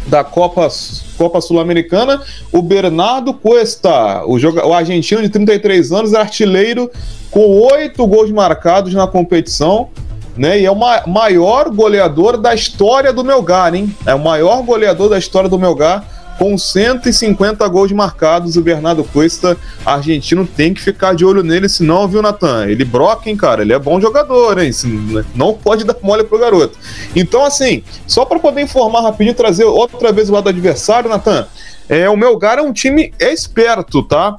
da Copa, Copa Sul-Americana, o Bernardo Cuesta, o, joga, o argentino de 33 anos, artilheiro com oito gols marcados na competição, né? E é o ma maior goleador da história do Melgar, hein? É o maior goleador da história do Melgar com 150 gols marcados, o Bernardo Cuesta, argentino, tem que ficar de olho nele, senão, viu, Natan? Ele broca, hein, cara? Ele é bom jogador, hein? Não pode dar mole pro garoto. Então, assim, só para poder informar rapidinho, trazer outra vez o lado do adversário, Natan. É, o Melgar é um time esperto, tá?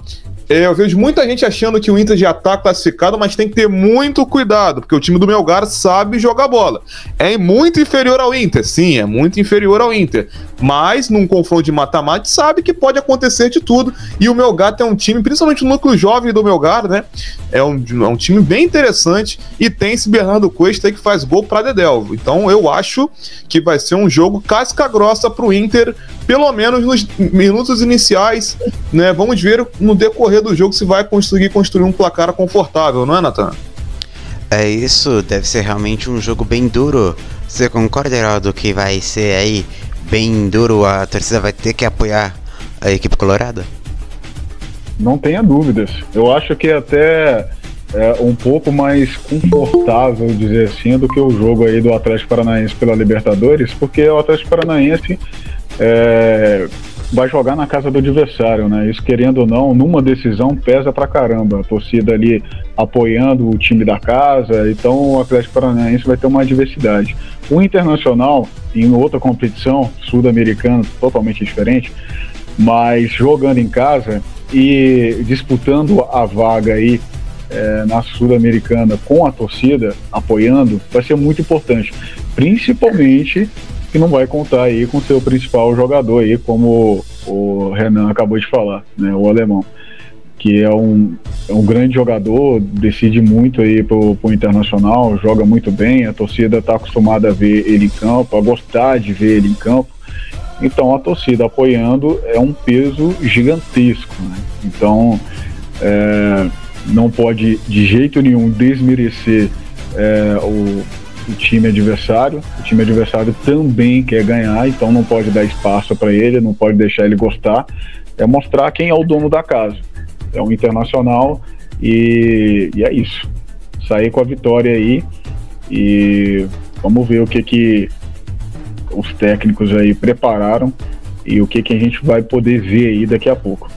É, eu vejo muita gente achando que o Inter já está classificado, mas tem que ter muito cuidado, porque o time do Melgar sabe jogar bola. É muito inferior ao Inter, sim, é muito inferior ao Inter. Mas num confronto de mata-mata, sabe que pode acontecer de tudo. E o Melgar tem um time, principalmente o núcleo jovem do Melgar, né? É um, é um time bem interessante e tem esse Bernardo Cuesta que faz gol para Dedelvo. Então eu acho que vai ser um jogo casca grossa para o Inter pelo menos nos minutos iniciais, né? Vamos ver no decorrer do jogo se vai conseguir construir um placar confortável, não é, Nathan? É isso, deve ser realmente um jogo bem duro. Você concorda, Heraldo, que vai ser aí bem duro? A torcida vai ter que apoiar a equipe colorada? Não tenha dúvidas. Eu acho que até é um pouco mais confortável, dizer assim, do que o jogo aí do Atlético Paranaense pela Libertadores, porque o Atlético Paranaense é, vai jogar na casa do adversário, né? Isso querendo ou não, numa decisão pesa pra caramba. A torcida ali apoiando o time da casa, então o Atlético Paranaense vai ter uma adversidade. O Internacional, em outra competição sul-americana totalmente diferente, mas jogando em casa e disputando a vaga aí é, na Sul-Americana com a torcida apoiando, vai ser muito importante. Principalmente que não vai contar aí com seu principal jogador aí, como o Renan acabou de falar, né, o alemão, que é um, é um grande jogador, decide muito aí pro, pro Internacional, joga muito bem, a torcida está acostumada a ver ele em campo, a gostar de ver ele em campo, então a torcida apoiando é um peso gigantesco, né? então é, não pode de jeito nenhum desmerecer é, o o time adversário. O time adversário também quer ganhar, então não pode dar espaço para ele, não pode deixar ele gostar. É mostrar quem é o dono da casa. É um internacional e, e é isso. Sair com a vitória aí e vamos ver o que que os técnicos aí prepararam e o que que a gente vai poder ver aí daqui a pouco.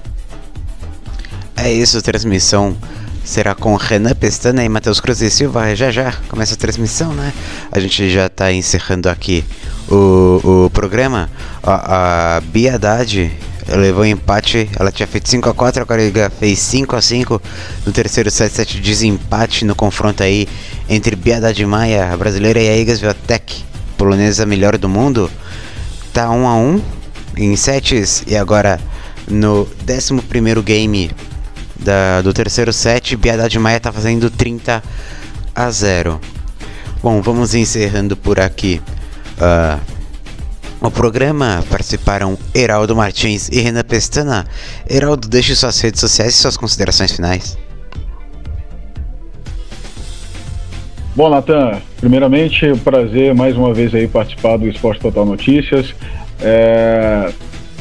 É isso, transmissão será com Renan Pestana e Matheus Cruz e Silva. Já já começa a transmissão, né? A gente já está encerrando aqui o, o programa. A, a Bia Haddad levou empate, ela tinha feito 5x4, agora ele fez 5x5 no terceiro set, set de desempate no confronto aí entre Bia Haddad Maia, a brasileira, e a Igas Viotec, polonesa melhor do mundo. Tá 1 a 1 em sets e agora no 11 primeiro game da, do terceiro set, Biedade Maia tá fazendo 30 a 0. Bom, vamos encerrando por aqui. Uh, o programa participaram Heraldo Martins e Renan Pestana. Heraldo, deixe suas redes sociais e suas considerações finais. Bom, Natan, primeiramente, prazer mais uma vez aí participar do Esporte Total Notícias. É,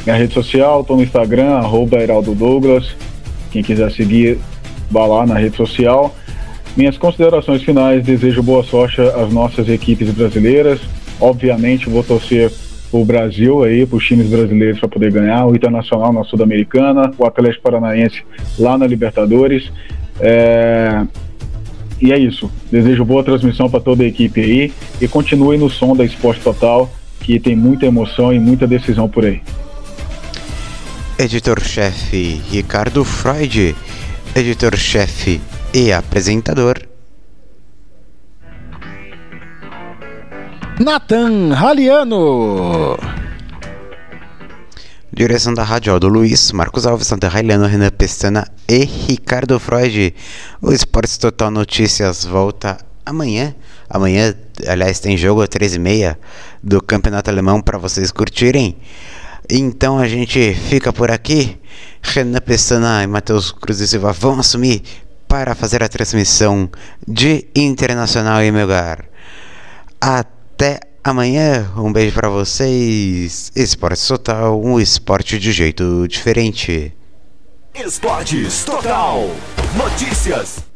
minha rede social, estou no Instagram, arroba Heraldo Douglas. Quem quiser seguir, vá lá na rede social. Minhas considerações finais, desejo boa sorte às nossas equipes brasileiras. Obviamente vou torcer o Brasil aí, para os times brasileiros para poder ganhar, o Internacional na Sul-Americana, o Atlético Paranaense lá na Libertadores. É... E é isso. Desejo boa transmissão para toda a equipe aí e continue no som da Esporte Total, que tem muita emoção e muita decisão por aí. Editor-chefe Ricardo Freud, editor-chefe e apresentador Nathan Raliano. Direção da Rádio Aldo Luiz, Marcos Alves, Santa Railiano, Renan Pestana e Ricardo Freud. O Esportes Total Notícias volta amanhã. Amanhã, aliás, tem jogo às 13h30 do Campeonato Alemão para vocês curtirem. Então a gente fica por aqui. Renan Pestana e Matheus Cruz e Silva vão assumir para fazer a transmissão de Internacional em Melgar. Até amanhã. Um beijo para vocês. Esporte Total, um esporte de jeito diferente. Esportes Total. Notícias.